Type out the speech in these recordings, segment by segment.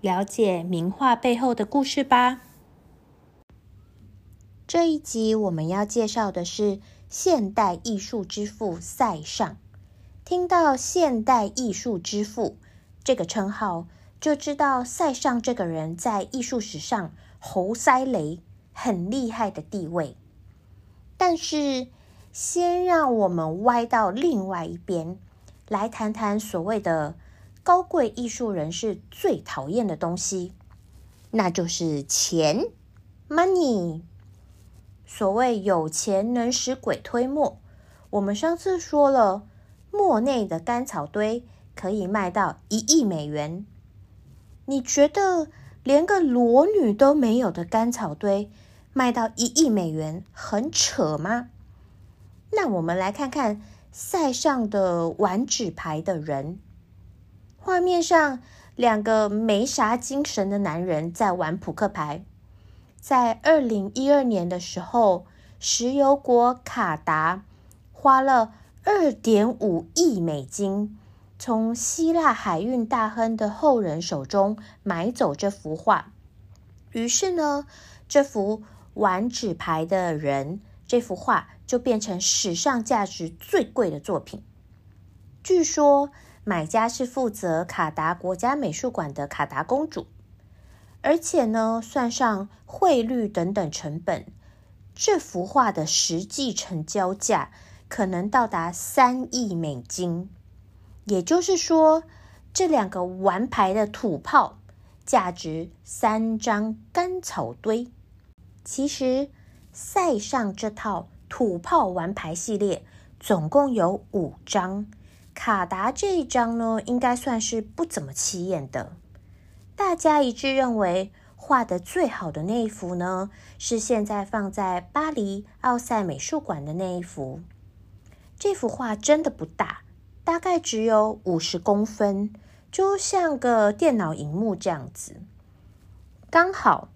了解名画背后的故事吧。这一集我们要介绍的是现代艺术之父塞尚。听到“现代艺术之父”这个称号，就知道塞尚这个人在艺术史上猴塞雷很厉害的地位。但是，先让我们歪到另外一边，来谈谈所谓的。高贵艺术人士最讨厌的东西，那就是钱，money。所谓有钱能使鬼推磨。我们上次说了，莫内的干草堆可以卖到一亿美元。你觉得连个裸女都没有的干草堆卖到一亿美元很扯吗？那我们来看看塞上的玩纸牌的人。画面上，两个没啥精神的男人在玩扑克牌。在二零一二年的时候，石油国卡达花了二点五亿美金，从希腊海运大亨的后人手中买走这幅画。于是呢，这幅玩纸牌的人这幅画就变成史上价值最贵的作品。据说。买家是负责卡达国家美术馆的卡达公主，而且呢，算上汇率等等成本，这幅画的实际成交价可能到达三亿美金。也就是说，这两个玩牌的土炮价值三张干草堆。其实，塞上这套土炮玩牌系列总共有五张。卡达这一张呢，应该算是不怎么起眼的。大家一致认为，画的最好的那一幅呢，是现在放在巴黎奥赛美术馆的那一幅。这幅画真的不大，大概只有五十公分，就像个电脑荧幕这样子。刚好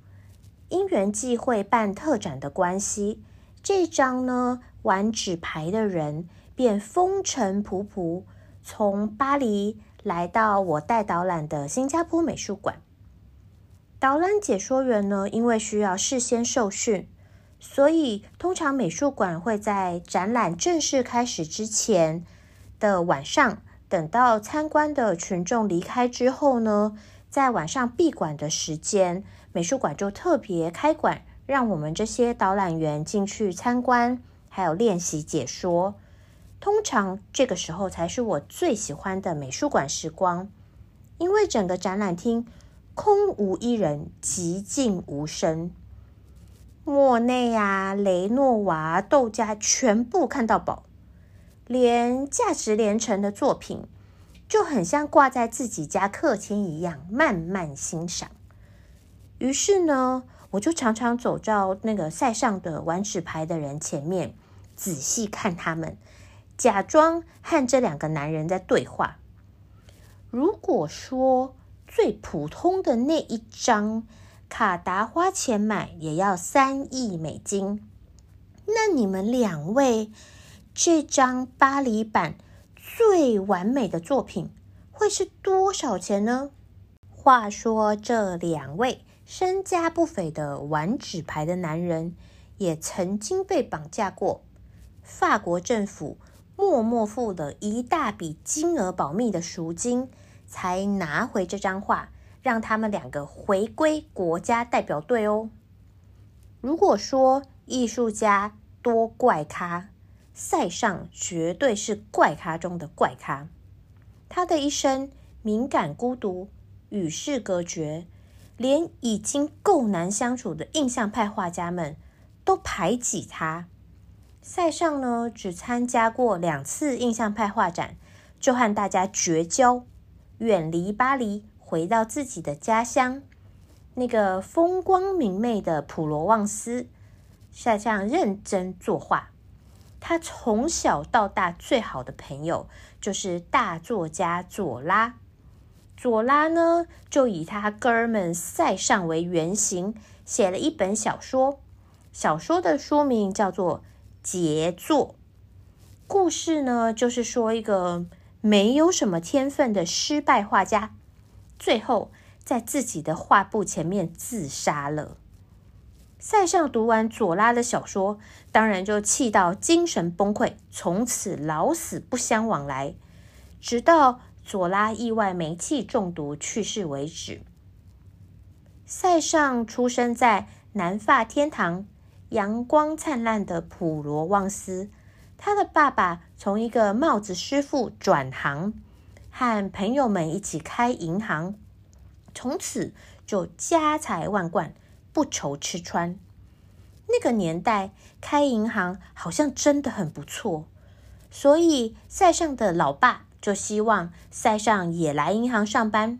因缘际会办特展的关系，这张呢玩纸牌的人。便风尘仆仆从巴黎来到我带导览的新加坡美术馆。导览解说员呢，因为需要事先受训，所以通常美术馆会在展览正式开始之前的晚上，等到参观的群众离开之后呢，在晚上闭馆的时间，美术馆就特别开馆，让我们这些导览员进去参观，还有练习解说。通常这个时候才是我最喜欢的美术馆时光，因为整个展览厅空无一人，寂静无声。莫内啊、雷诺瓦、窦加全部看到宝，连价值连城的作品就很像挂在自己家客厅一样，慢慢欣赏。于是呢，我就常常走到那个塞上的玩纸牌的人前面，仔细看他们。假装和这两个男人在对话。如果说最普通的那一张卡达花钱买也要三亿美金，那你们两位这张巴黎版最完美的作品会是多少钱呢？话说，这两位身家不菲的玩纸牌的男人也曾经被绑架过，法国政府。默默付了一大笔金额保密的赎金，才拿回这张画，让他们两个回归国家代表队哦。如果说艺术家多怪咖，塞尚绝对是怪咖中的怪咖。他的一生敏感、孤独、与世隔绝，连已经够难相处的印象派画家们都排挤他。塞尚呢，只参加过两次印象派画展，就和大家绝交，远离巴黎，回到自己的家乡。那个风光明媚的普罗旺斯，塞尚认真作画。他从小到大最好的朋友就是大作家左拉。左拉呢，就以他哥们塞尚为原型，写了一本小说。小说的书名叫做《杰作》。故事呢，就是说一个没有什么天分的失败画家，最后在自己的画布前面自杀了。塞尚读完左拉的小说，当然就气到精神崩溃，从此老死不相往来，直到左拉意外煤气中毒去世为止。塞尚出生在南法天堂、阳光灿烂的普罗旺斯，他的爸爸从一个帽子师傅转行，和朋友们一起开银行，从此就家财万贯。不愁吃穿，那个年代开银行好像真的很不错，所以塞尚的老爸就希望塞尚也来银行上班。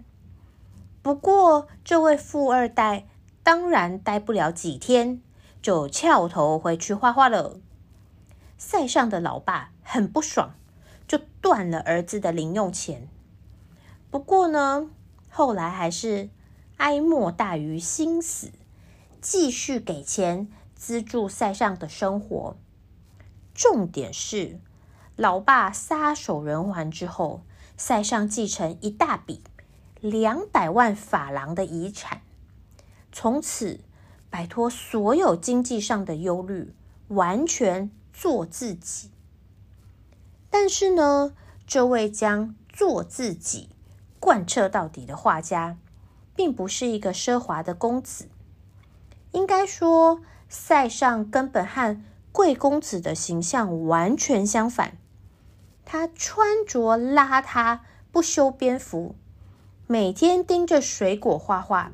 不过，这位富二代当然待不了几天，就翘头回去画画了。塞尚的老爸很不爽，就断了儿子的零用钱。不过呢，后来还是哀莫大于心死。继续给钱资助塞尚的生活。重点是，老爸撒手人寰之后，塞尚继承一大笔两百万法郎的遗产，从此摆脱所有经济上的忧虑，完全做自己。但是呢，这位将做自己贯彻到底的画家，并不是一个奢华的公子。应该说，塞尚根本和贵公子的形象完全相反。他穿着邋遢，不修边幅，每天盯着水果画画。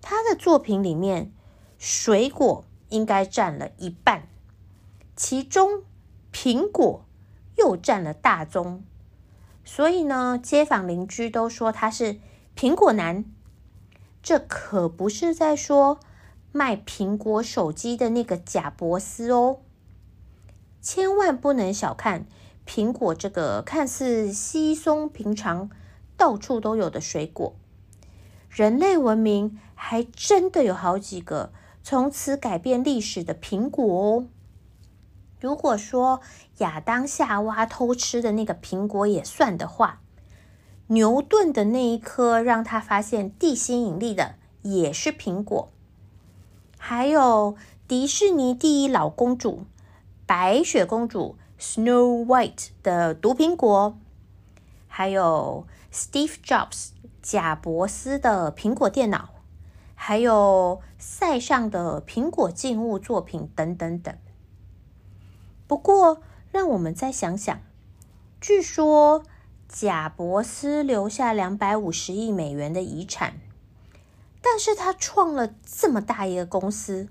他的作品里面，水果应该占了一半，其中苹果又占了大宗。所以呢，街坊邻居都说他是苹果男。这可不是在说。卖苹果手机的那个贾伯斯哦，千万不能小看苹果这个看似稀松平常、到处都有的水果。人类文明还真的有好几个从此改变历史的苹果哦。如果说亚当夏娃偷吃的那个苹果也算的话，牛顿的那一颗让他发现地心引力的也是苹果。还有迪士尼第一老公主白雪公主 Snow White 的毒苹果，还有 Steve Jobs 贾伯斯的苹果电脑，还有塞尚的苹果静物作品等等等。不过，让我们再想想，据说贾伯斯留下两百五十亿美元的遗产。但是他创了这么大一个公司，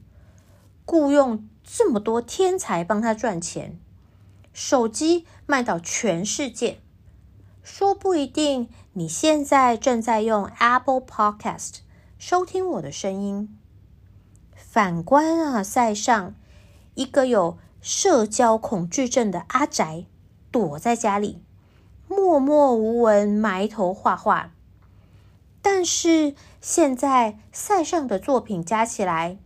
雇佣这么多天才帮他赚钱，手机卖到全世界，说不一定你现在正在用 Apple Podcast 收听我的声音。反观啊，塞尚一个有社交恐惧症的阿宅，躲在家里默默无闻，埋头画画。但是现在塞尚的作品加起来，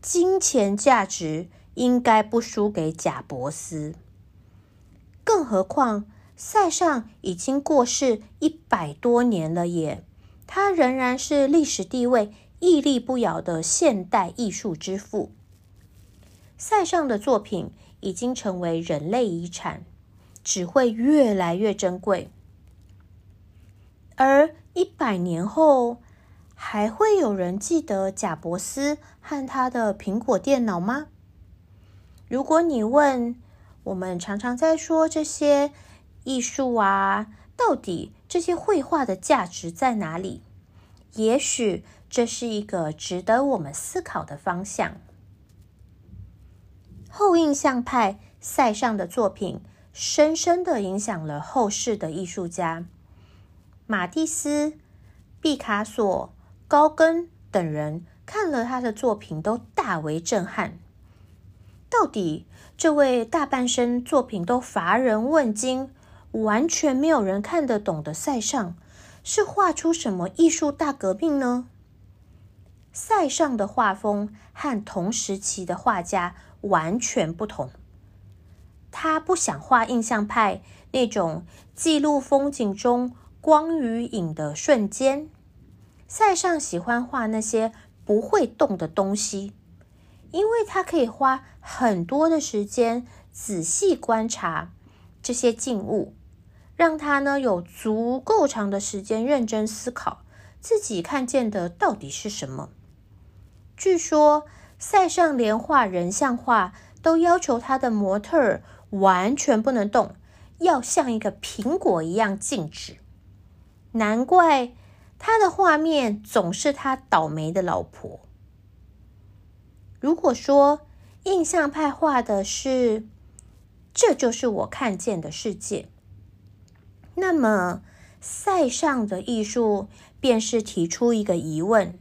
金钱价值应该不输给贾伯斯。更何况塞尚已经过世一百多年了，耶，他仍然是历史地位屹立不摇的现代艺术之父。塞尚的作品已经成为人类遗产，只会越来越珍贵，而。一百年后，还会有人记得贾伯斯和他的苹果电脑吗？如果你问，我们常常在说这些艺术啊，到底这些绘画的价值在哪里？也许这是一个值得我们思考的方向。后印象派塞尚的作品，深深的影响了后世的艺术家。马蒂斯、毕卡索、高更等人看了他的作品都大为震撼。到底这位大半生作品都乏人问津、完全没有人看得懂的塞尚，是画出什么艺术大革命呢？塞尚的画风和同时期的画家完全不同。他不想画印象派那种记录风景中光与影的瞬间，塞尚喜欢画那些不会动的东西，因为他可以花很多的时间仔细观察这些静物，让他呢有足够长的时间认真思考自己看见的到底是什么。据说塞尚连画人像画都要求他的模特儿。完全不能动，要像一个苹果一样静止。难怪他的画面总是他倒霉的老婆。如果说印象派画的是这就是我看见的世界，那么塞尚的艺术便是提出一个疑问：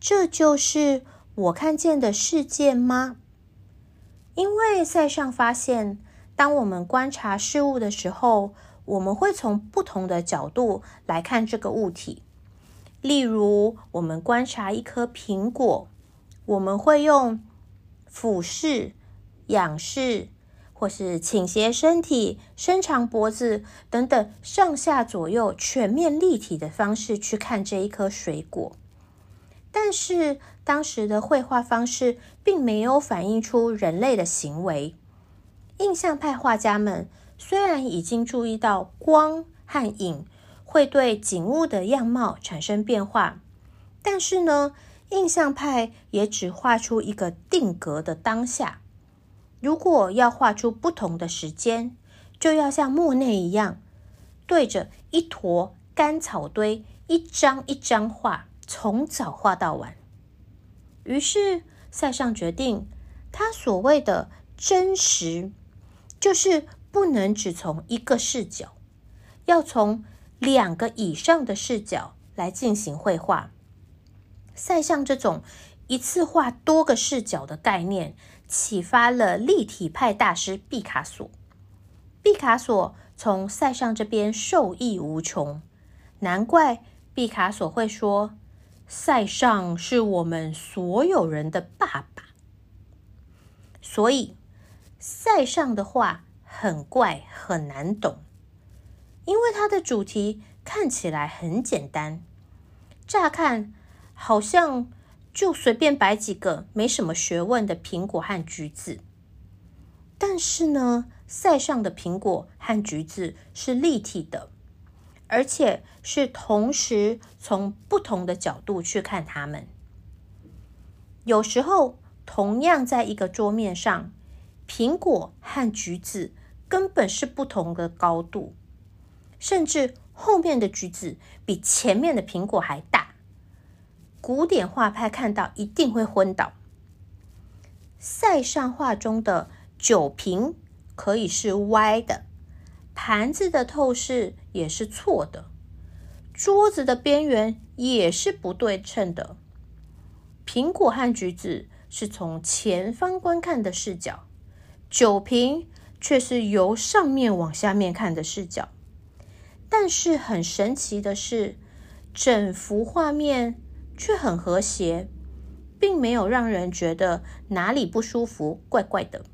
这就是我看见的世界吗？因为塞尚发现，当我们观察事物的时候，我们会从不同的角度来看这个物体。例如，我们观察一颗苹果，我们会用俯视、仰视，或是倾斜身体、伸长脖子等等上下左右全面立体的方式去看这一颗水果。但是当时的绘画方式并没有反映出人类的行为。印象派画家们虽然已经注意到光和影会对景物的样貌产生变化，但是呢，印象派也只画出一个定格的当下。如果要画出不同的时间，就要像莫内一样，对着一坨干草堆，一张一张画。从早画到晚，于是塞尚决定，他所谓的真实，就是不能只从一个视角，要从两个以上的视角来进行绘画。塞尚这种一次画多个视角的概念，启发了立体派大师毕卡索。毕卡索从塞尚这边受益无穷，难怪毕卡索会说。塞尚是我们所有人的爸爸，所以塞尚的画很怪很难懂，因为它的主题看起来很简单，乍看好像就随便摆几个没什么学问的苹果和橘子，但是呢，塞上的苹果和橘子是立体的。而且是同时从不同的角度去看它们。有时候，同样在一个桌面上，苹果和橘子根本是不同的高度，甚至后面的橘子比前面的苹果还大。古典画派看到一定会昏倒。塞尚画中的酒瓶可以是歪的。盘子的透视也是错的，桌子的边缘也是不对称的。苹果和橘子是从前方观看的视角，酒瓶却是由上面往下面看的视角。但是很神奇的是，整幅画面却很和谐，并没有让人觉得哪里不舒服、怪怪的。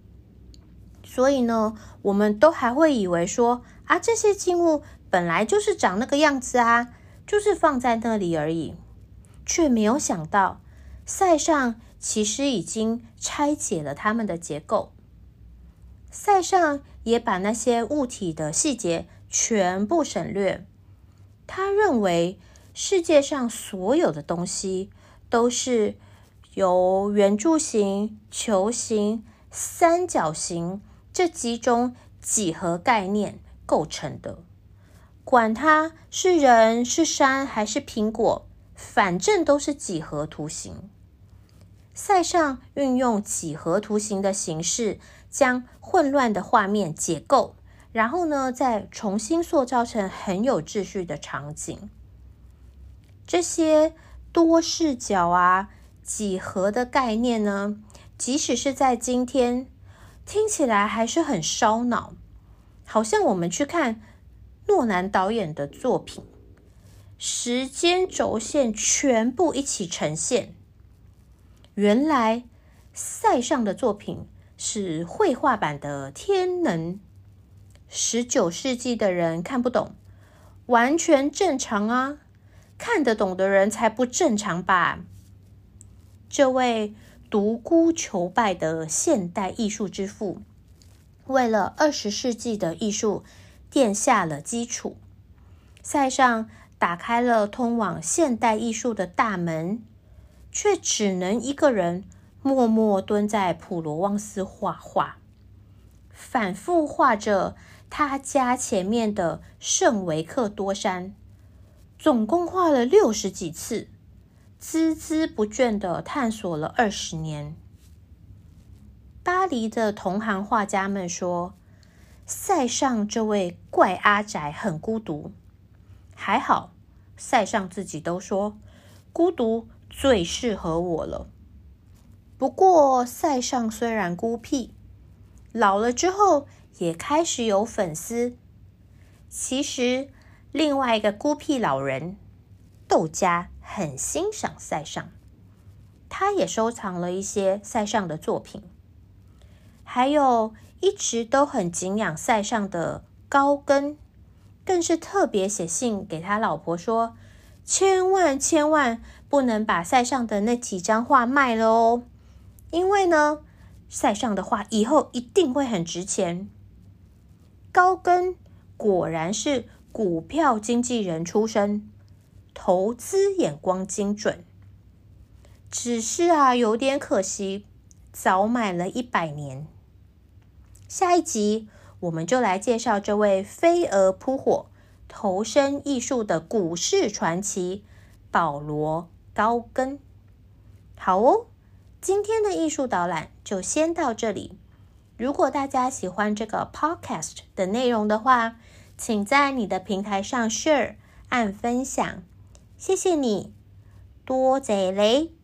所以呢，我们都还会以为说啊，这些静物本来就是长那个样子啊，就是放在那里而已，却没有想到塞尚其实已经拆解了它们的结构。塞尚也把那些物体的细节全部省略。他认为世界上所有的东西都是由圆柱形、球形、三角形。这几种几何概念构成的，管它是人、是山还是苹果，反正都是几何图形。塞尚运用几何图形的形式，将混乱的画面解构，然后呢，再重新塑造成很有秩序的场景。这些多视角啊、几何的概念呢，即使是在今天，听起来还是很烧脑。好像我们去看诺兰导演的作品，时间轴线全部一起呈现。原来塞尚的作品是绘画版的《天能》，十九世纪的人看不懂，完全正常啊。看得懂的人才不正常吧？这位独孤求败的现代艺术之父，为了二十世纪的艺术奠下了基础。塞尚打开了通往现代艺术的大门，却只能一个人默默蹲在普罗旺斯画画，反复画着他家前面的圣维克多山。总共画了六十几次，孜孜不倦的探索了二十年。巴黎的同行画家们说，塞尚这位怪阿宅很孤独。还好，塞尚自己都说，孤独最适合我了。不过，塞尚虽然孤僻，老了之后也开始有粉丝。其实。另外一个孤僻老人窦家很欣赏塞尚，他也收藏了一些塞尚的作品，还有一直都很敬仰塞尚的高更，更是特别写信给他老婆说：“千万千万不能把塞尚的那几张画卖了哦，因为呢，塞尚的画以后一定会很值钱。”高更果然是。股票经纪人出身，投资眼光精准，只是啊，有点可惜，早买了一百年。下一集我们就来介绍这位飞蛾扑火、投身艺术的股市传奇保罗高更。好哦，今天的艺术导览就先到这里。如果大家喜欢这个 podcast 的内容的话，请在你的平台上 share 按分享，谢谢你，多谢嘞。